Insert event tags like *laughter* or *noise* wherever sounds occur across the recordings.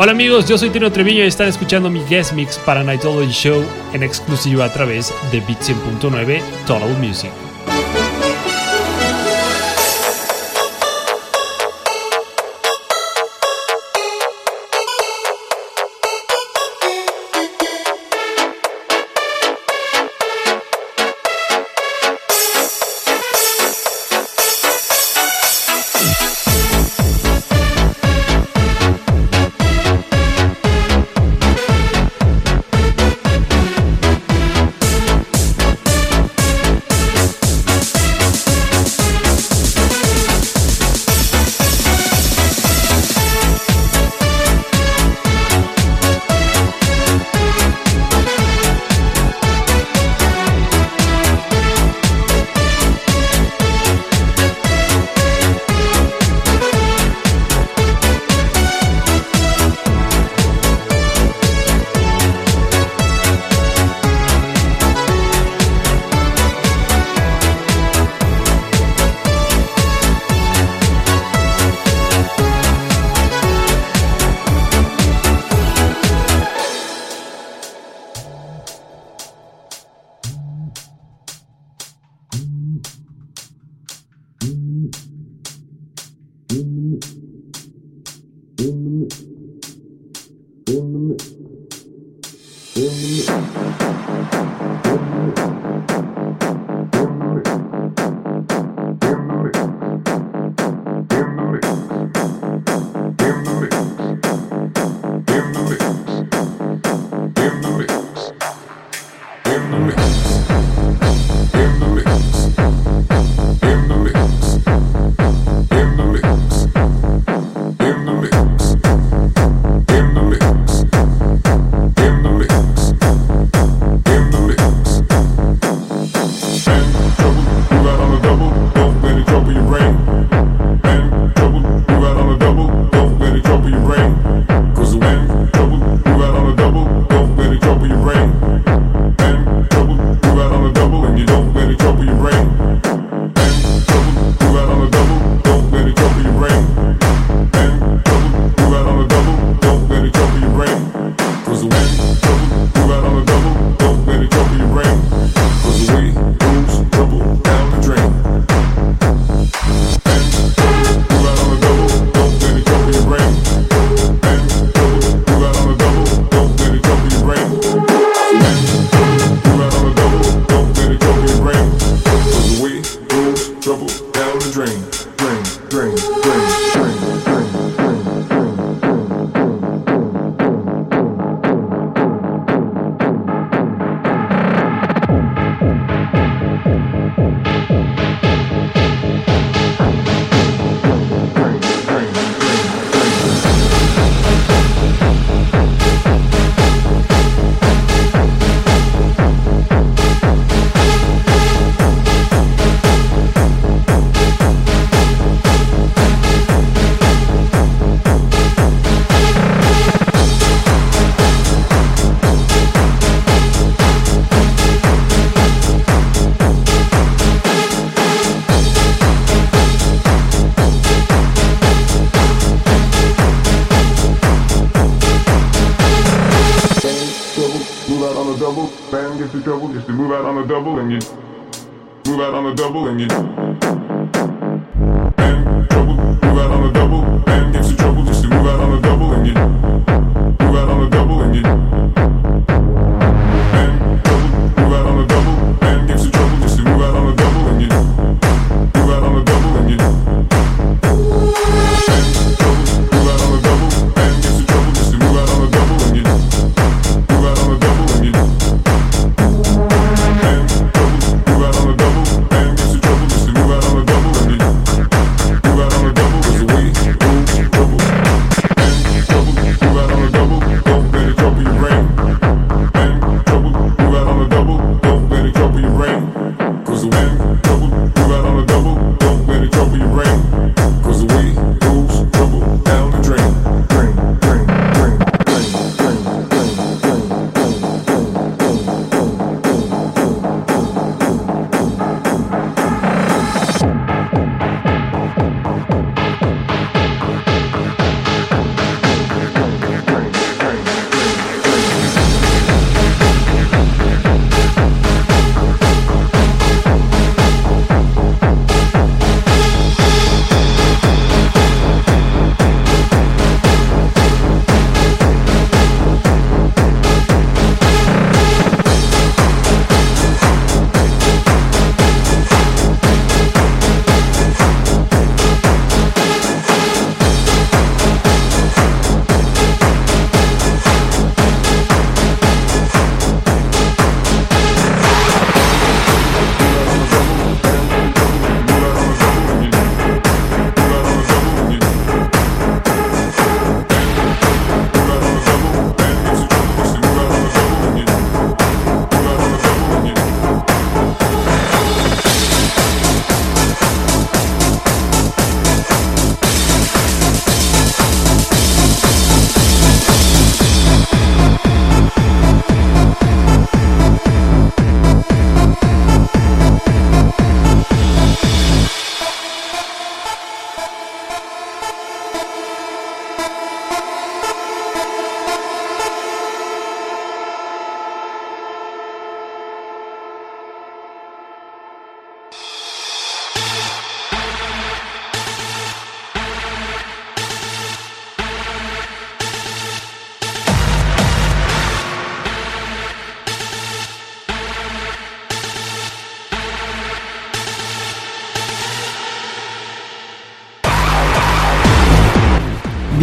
Hola amigos, yo soy Tino Treviño y están escuchando mi guest mix para Nightology Show en exclusiva a través de Beat 100.9 Total Music.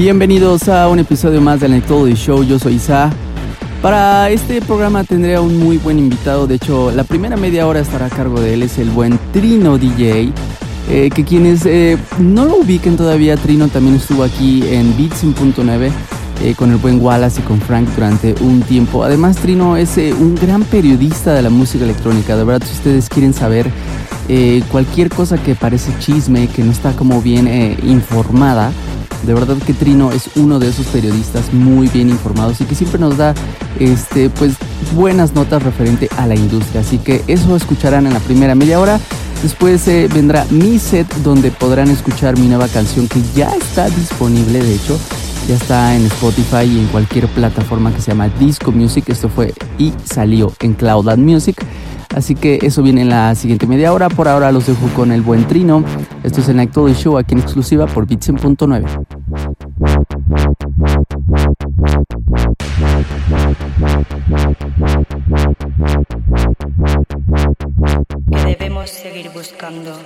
Bienvenidos a un episodio más del Anecdote Show. Yo soy Isa. Para este programa tendré a un muy buen invitado. De hecho, la primera media hora estará a cargo de él. Es el buen Trino DJ. Eh, que quienes eh, no lo ubiquen todavía, Trino también estuvo aquí en Beatsin.9 eh, con el buen Wallace y con Frank durante un tiempo. Además, Trino es un gran periodista de la música electrónica. De verdad, si ustedes quieren saber cualquier cosa que parece chisme, que no está como bien informada, de verdad que Trino es uno de esos periodistas muy bien informados y que siempre nos da este, pues, buenas notas referente a la industria. Así que eso escucharán en la primera media hora. Después eh, vendrá mi set donde podrán escuchar mi nueva canción que ya está disponible, de hecho. Ya está en Spotify y en cualquier plataforma que se llama Disco Music. Esto fue y salió en Cloud and Music. Así que eso viene en la siguiente media hora. Por ahora los dejo con el buen Trino. Esto es el Night Show aquí en exclusiva por Bitsen.9. Que debemos seguir buscando.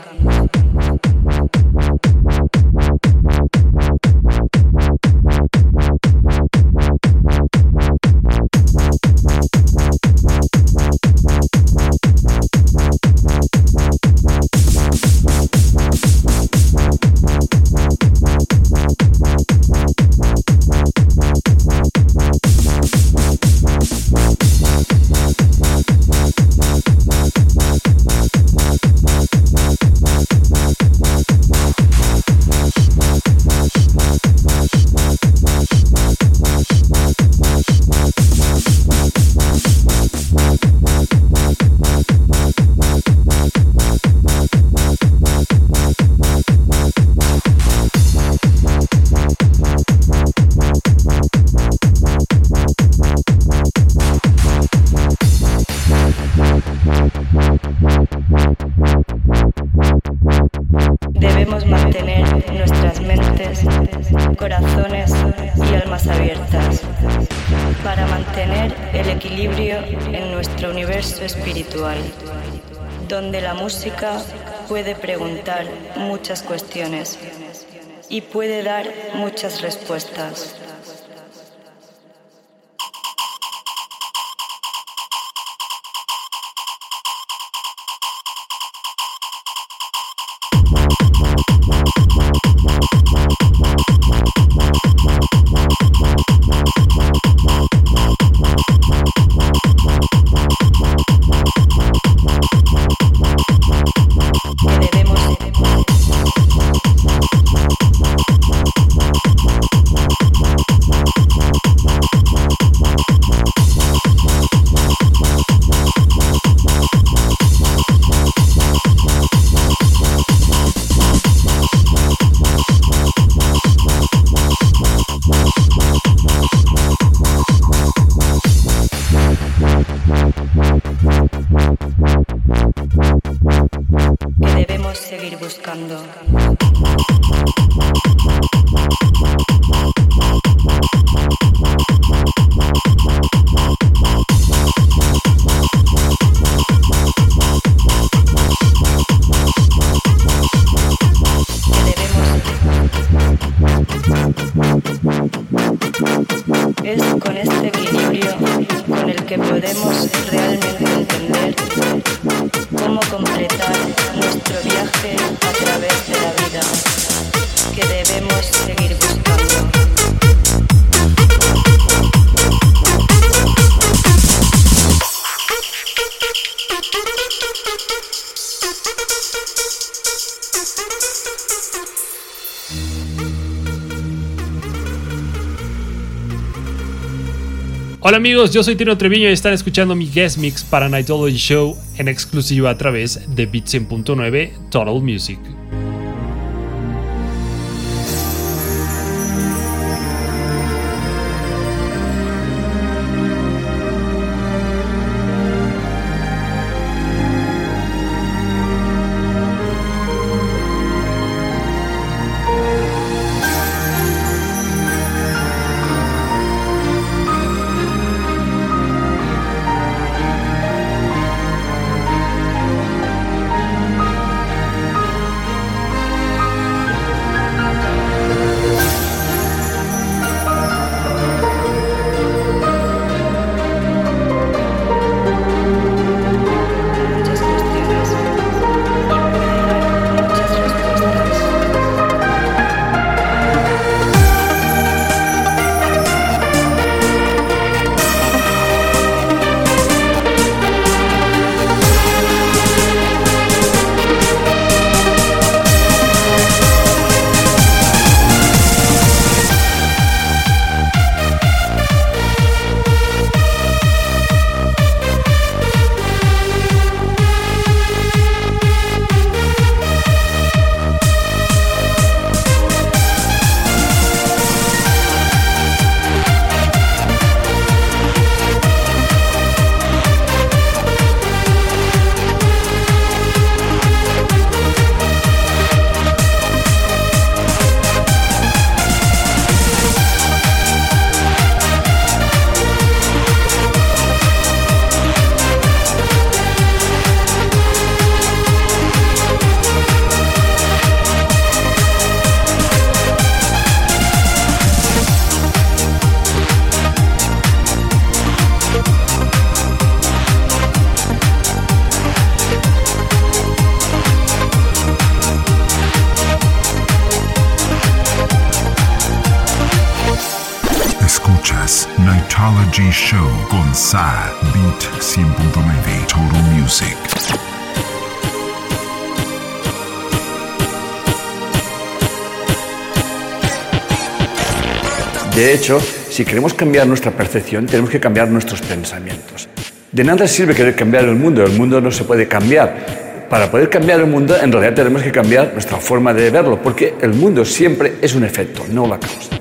Música puede preguntar muchas cuestiones y puede dar muchas respuestas. Hola amigos, yo soy Tino Treviño y están escuchando mi guest mix para Nightology Show en exclusiva a través de Bit100.9 Total Music. Mixology Show con Sa Beat 100.9 Total Music. De hecho, si queremos cambiar nuestra percepción, tenemos que cambiar nuestros pensamientos. De nada sirve querer cambiar el mundo, el mundo no se puede cambiar. Para poder cambiar el mundo, en realidad tenemos que cambiar nuestra forma de verlo, porque el mundo siempre es un efecto, no la causa.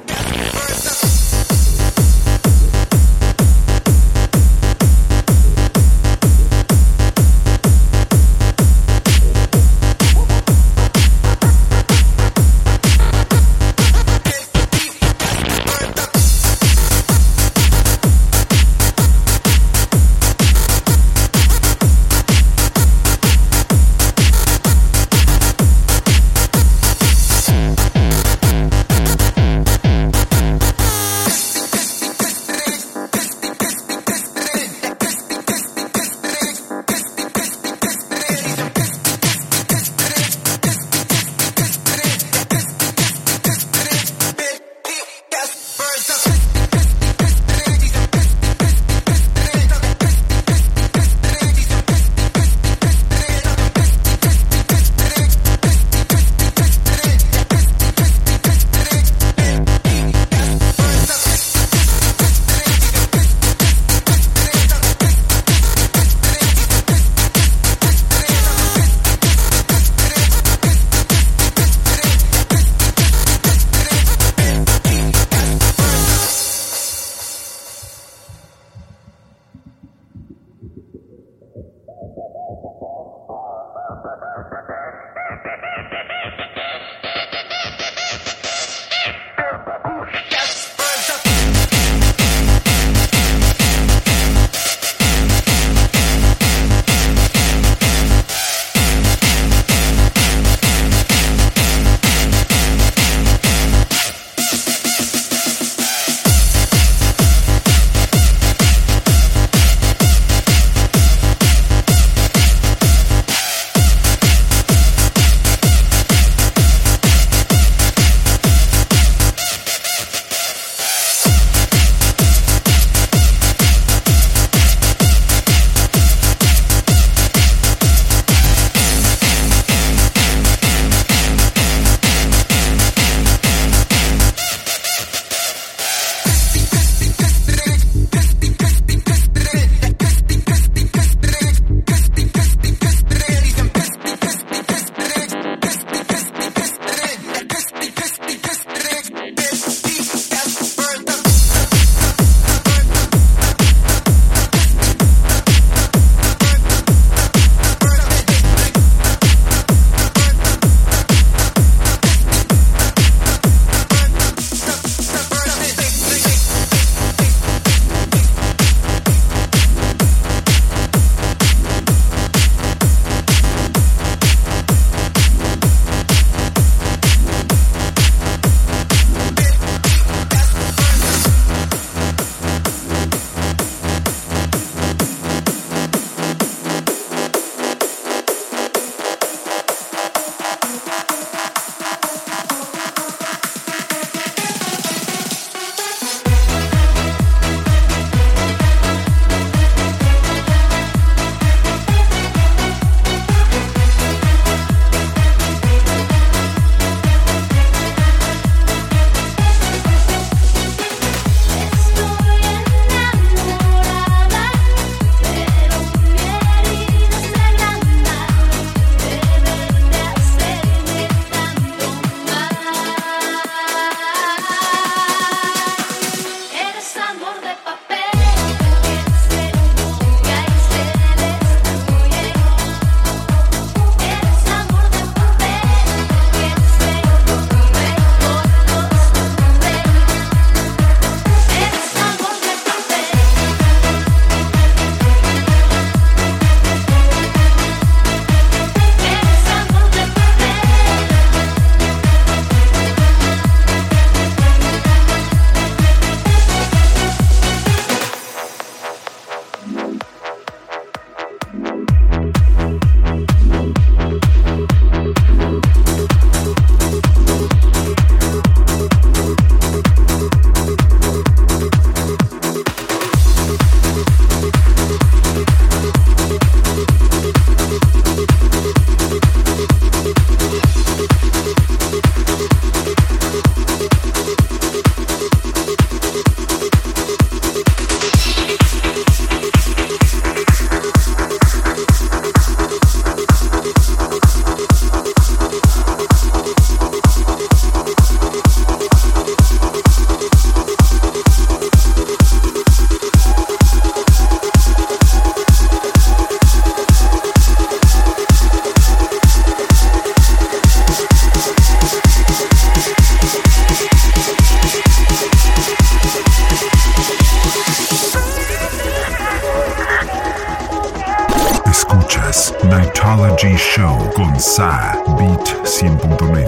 Sa Beat 100.9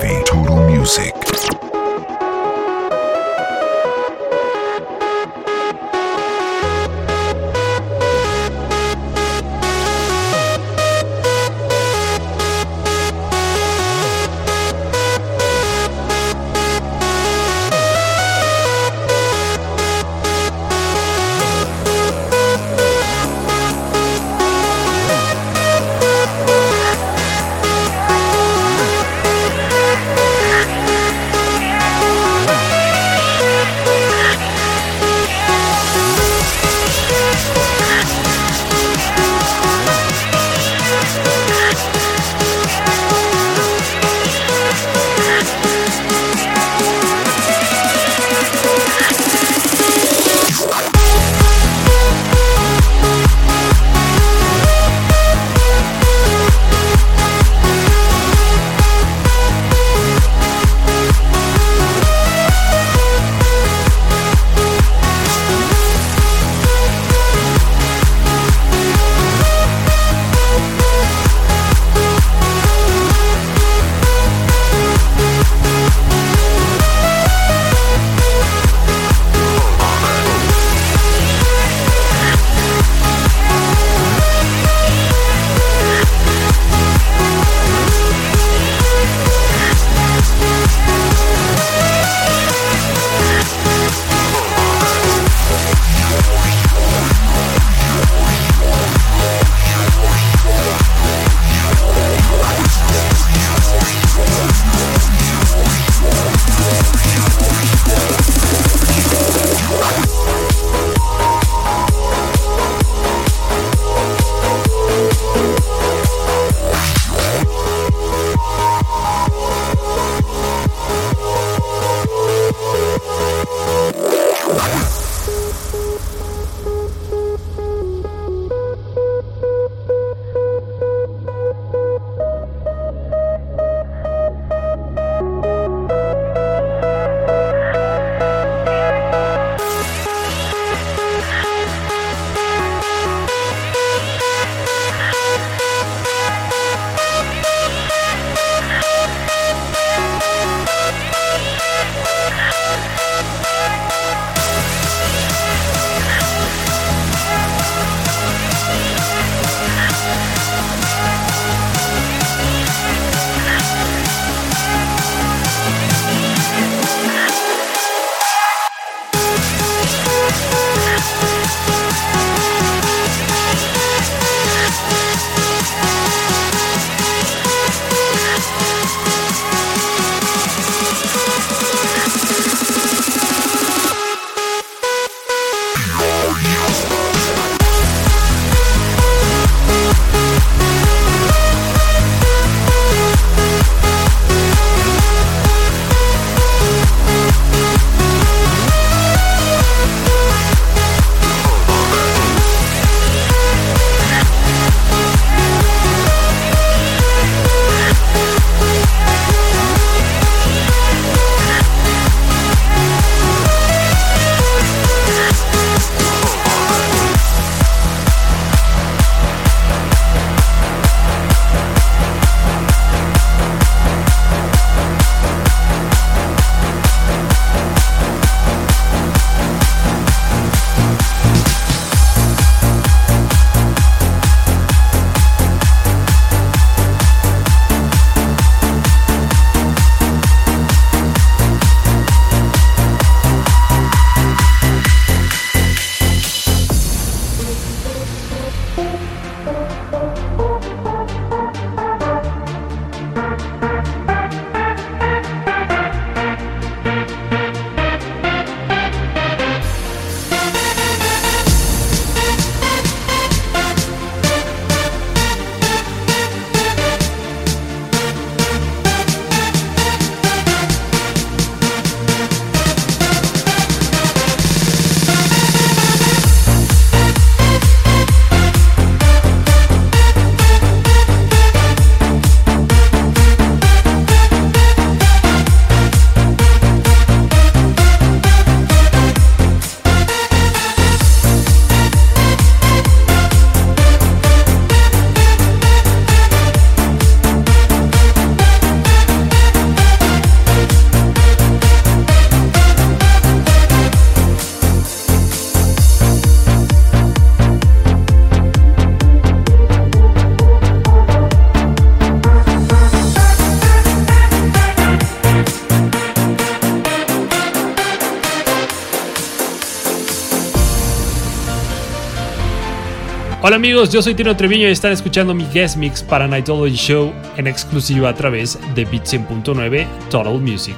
Hola amigos, yo soy Tino Treviño y están escuchando mi guest mix para Nightology Show en exclusiva a través de Beat 100.9 Total Music.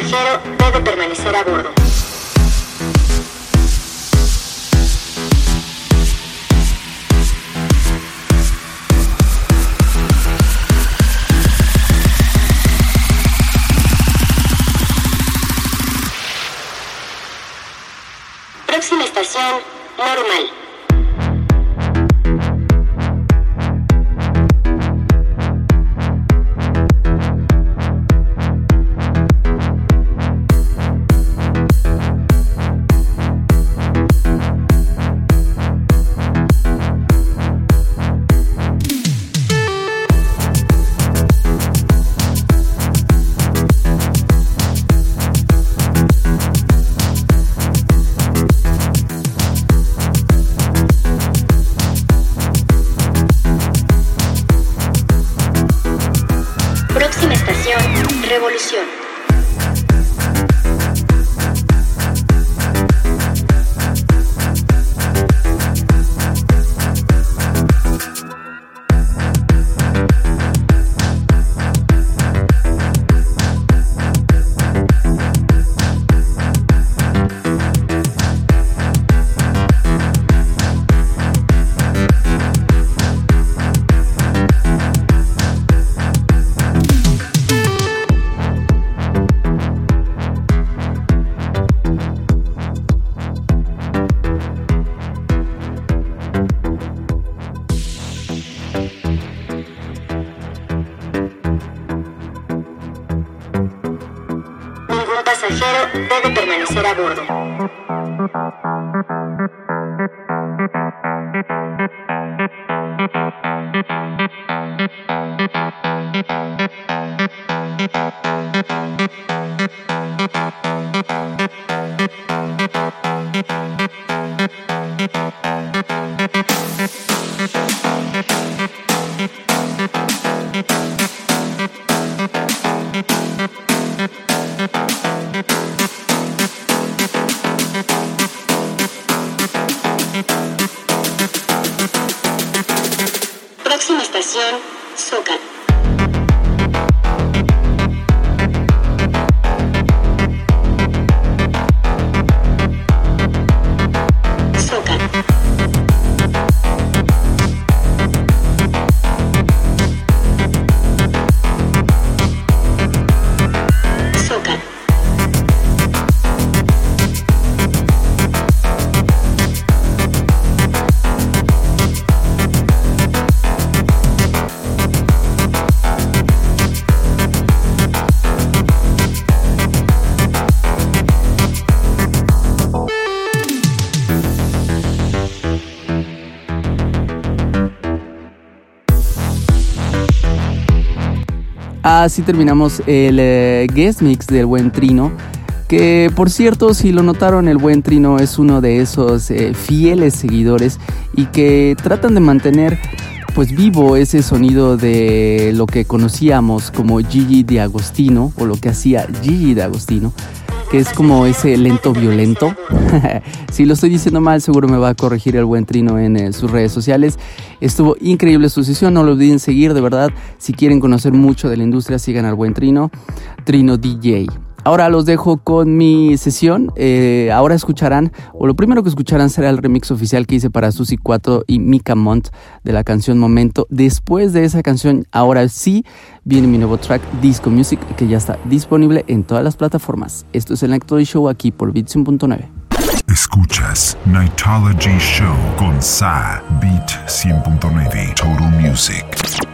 pasajero debe permanecer a bordo. Próxima estación, normal. pasajero debe permanecer a bordo. Así terminamos el eh, guest mix del buen Trino. Que por cierto, si lo notaron, el buen Trino es uno de esos eh, fieles seguidores y que tratan de mantener pues vivo ese sonido de lo que conocíamos como Gigi de Agostino o lo que hacía Gigi de Agostino que es como ese lento violento. *laughs* si lo estoy diciendo mal, seguro me va a corregir el buen Trino en eh, sus redes sociales. Estuvo increíble su sesión, no lo olviden seguir, de verdad. Si quieren conocer mucho de la industria, sigan al buen Trino, Trino DJ. Ahora los dejo con mi sesión. Eh, ahora escucharán, o lo primero que escucharán será el remix oficial que hice para Susi 4 y Mika Mont de la canción Momento. Después de esa canción, ahora sí, viene mi nuevo track Disco Music que ya está disponible en todas las plataformas. Esto es el Night Show aquí por Beat100.9. Escuchas Nightology Show con Sa Beat 100.9 Total Music.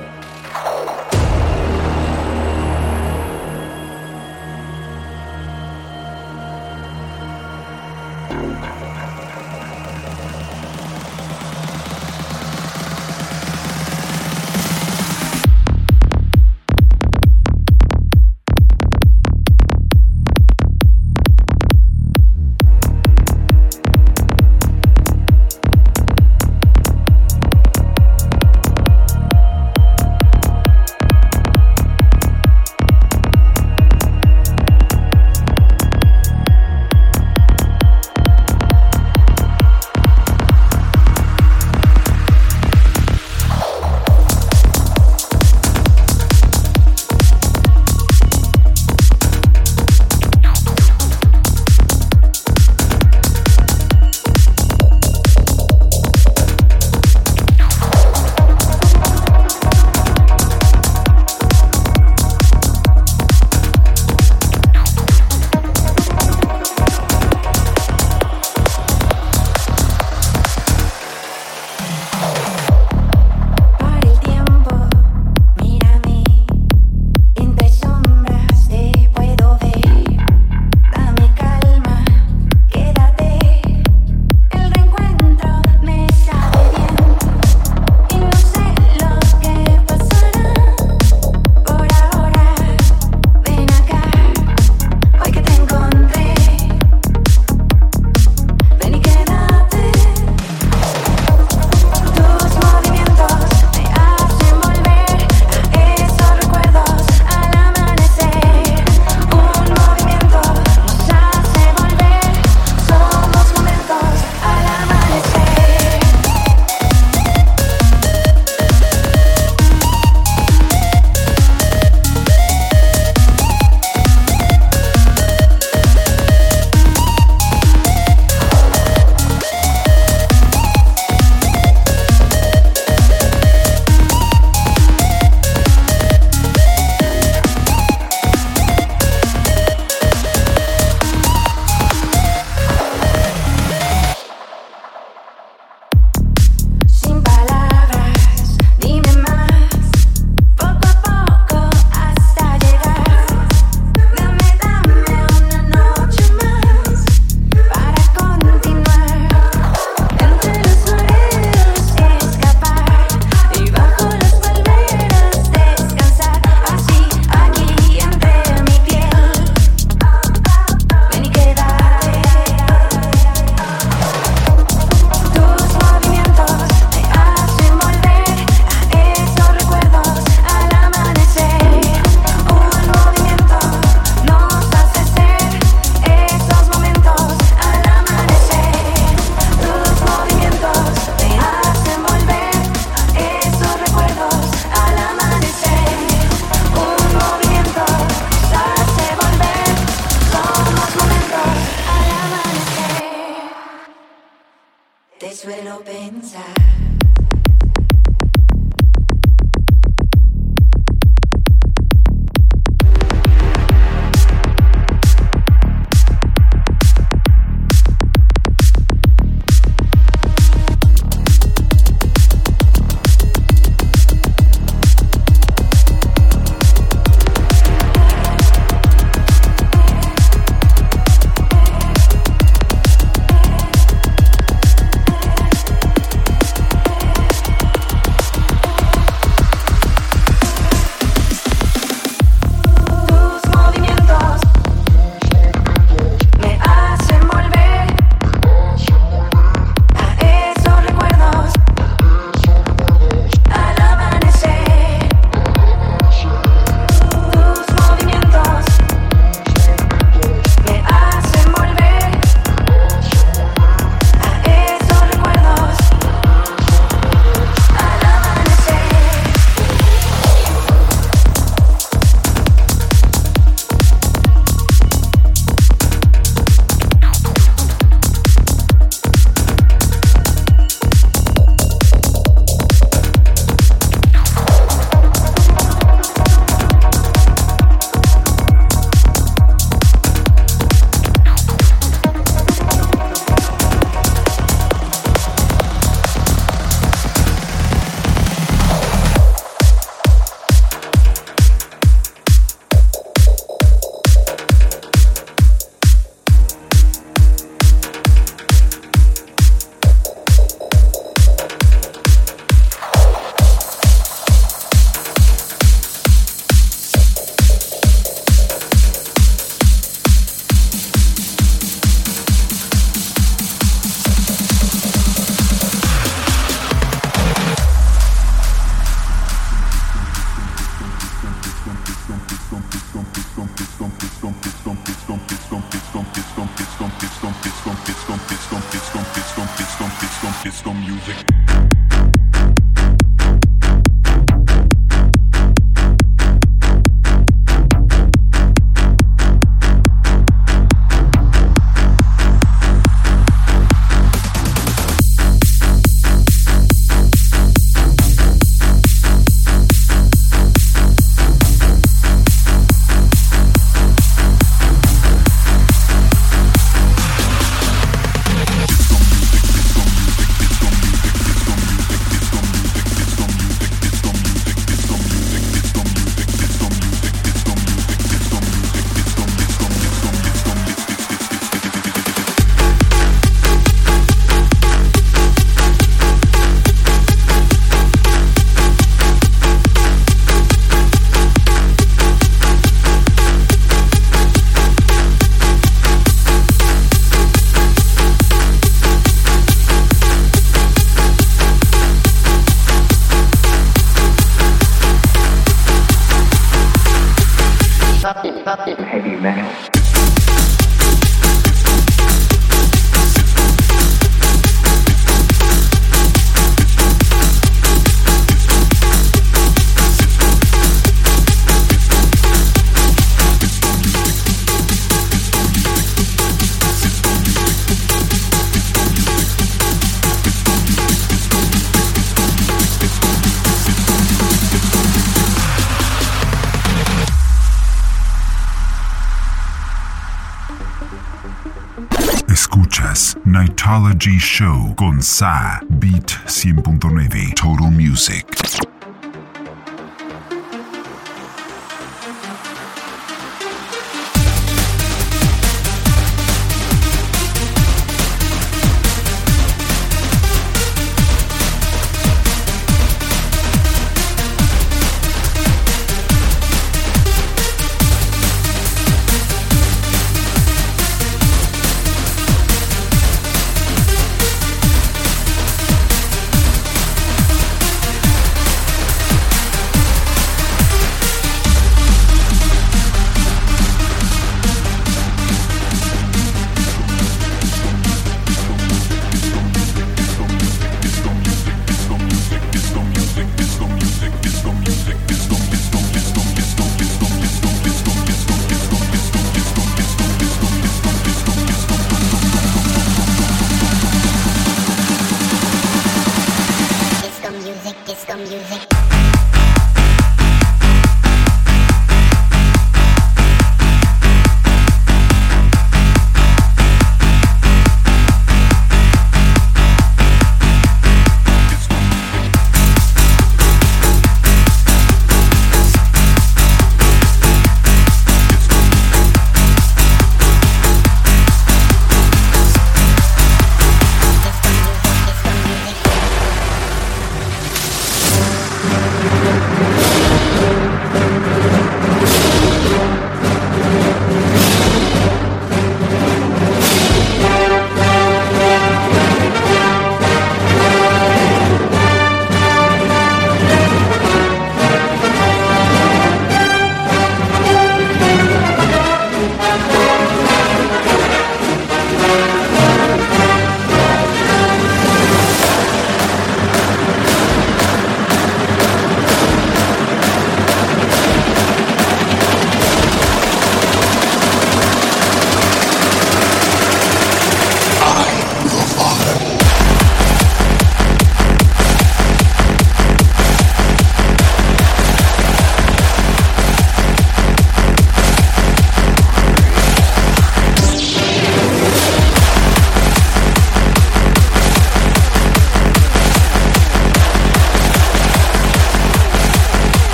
Te suelo pensar. Escuchas Nightology Show con Sa. Beat 100.9 Total Music.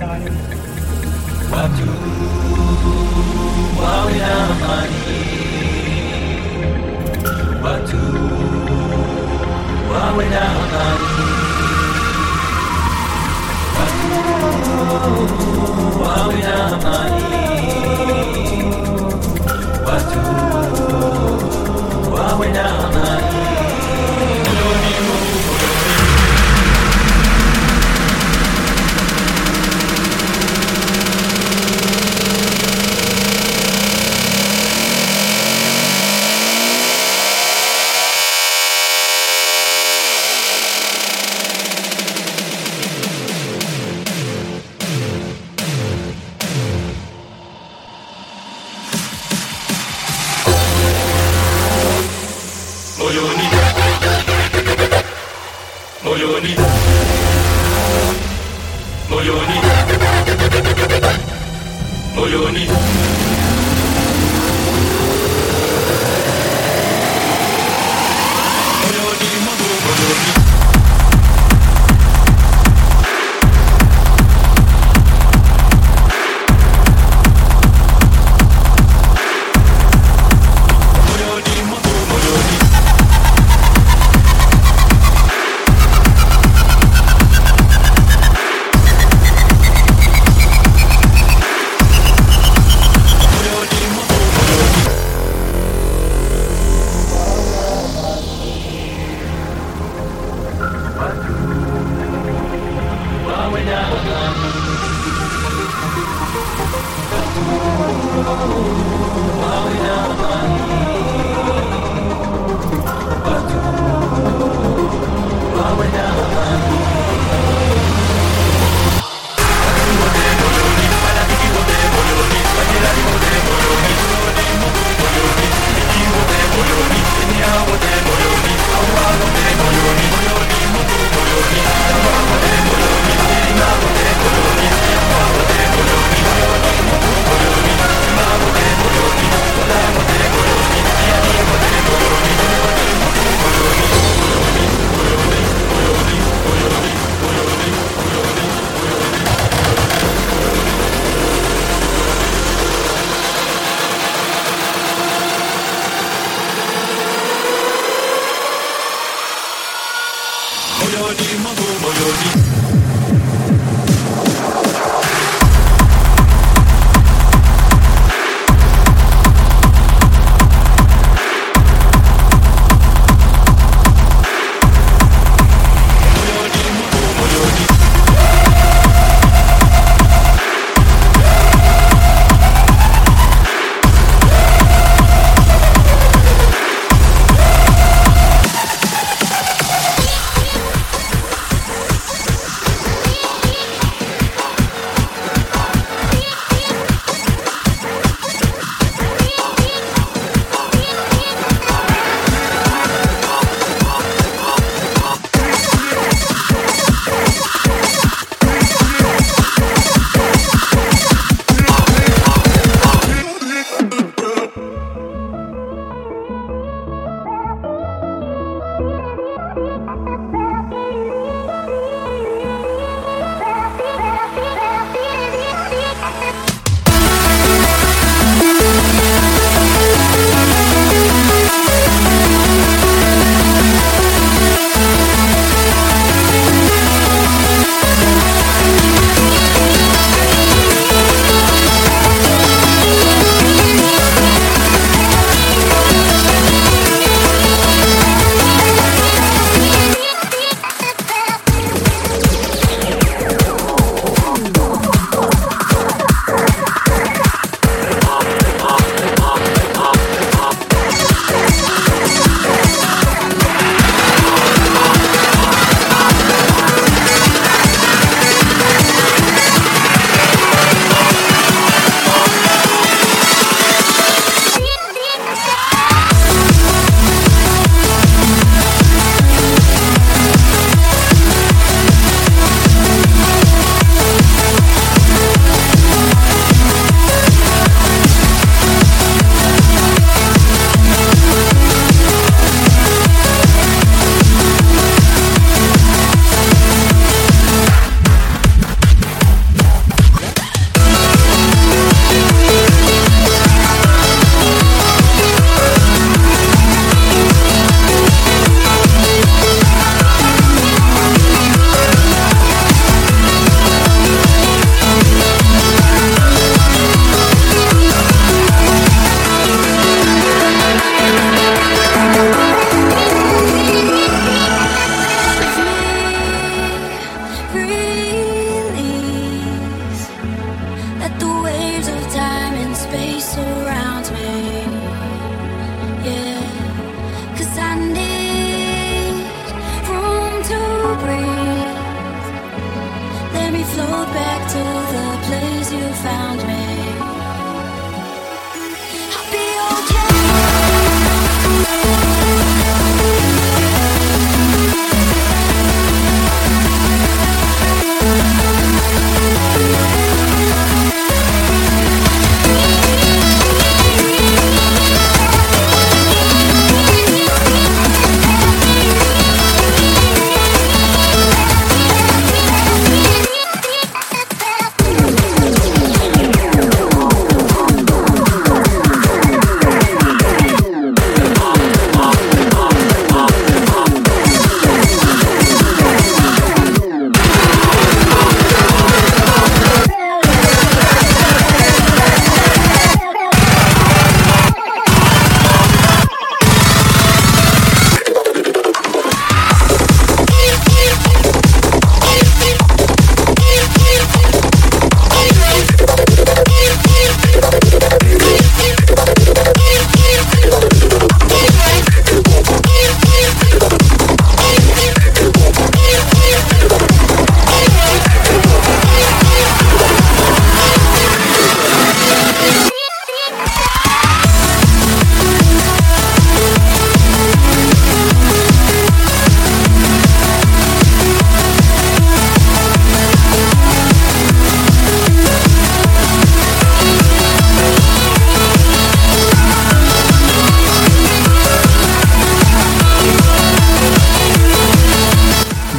anxiety. What do while do while money?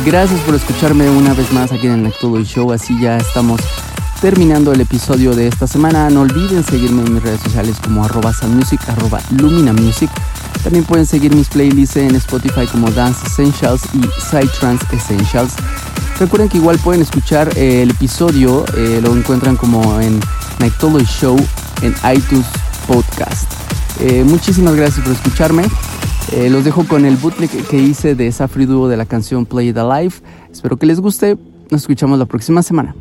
Gracias por escucharme una vez más aquí en el Todo Show. Así ya estamos terminando el episodio de esta semana. No olviden seguirme en mis redes sociales como arroba Music, arroba Lumina Music. También pueden seguir mis playlists en Spotify como Dance Essentials y Psytrance Essentials. Recuerden que igual pueden escuchar eh, el episodio, eh, lo encuentran como en Nightology Show en iTunes Podcast. Eh, muchísimas gracias por escucharme. Eh, los dejo con el bootleg que hice de Safri Duo de la canción Play It Alive. Espero que les guste. Nos escuchamos la próxima semana.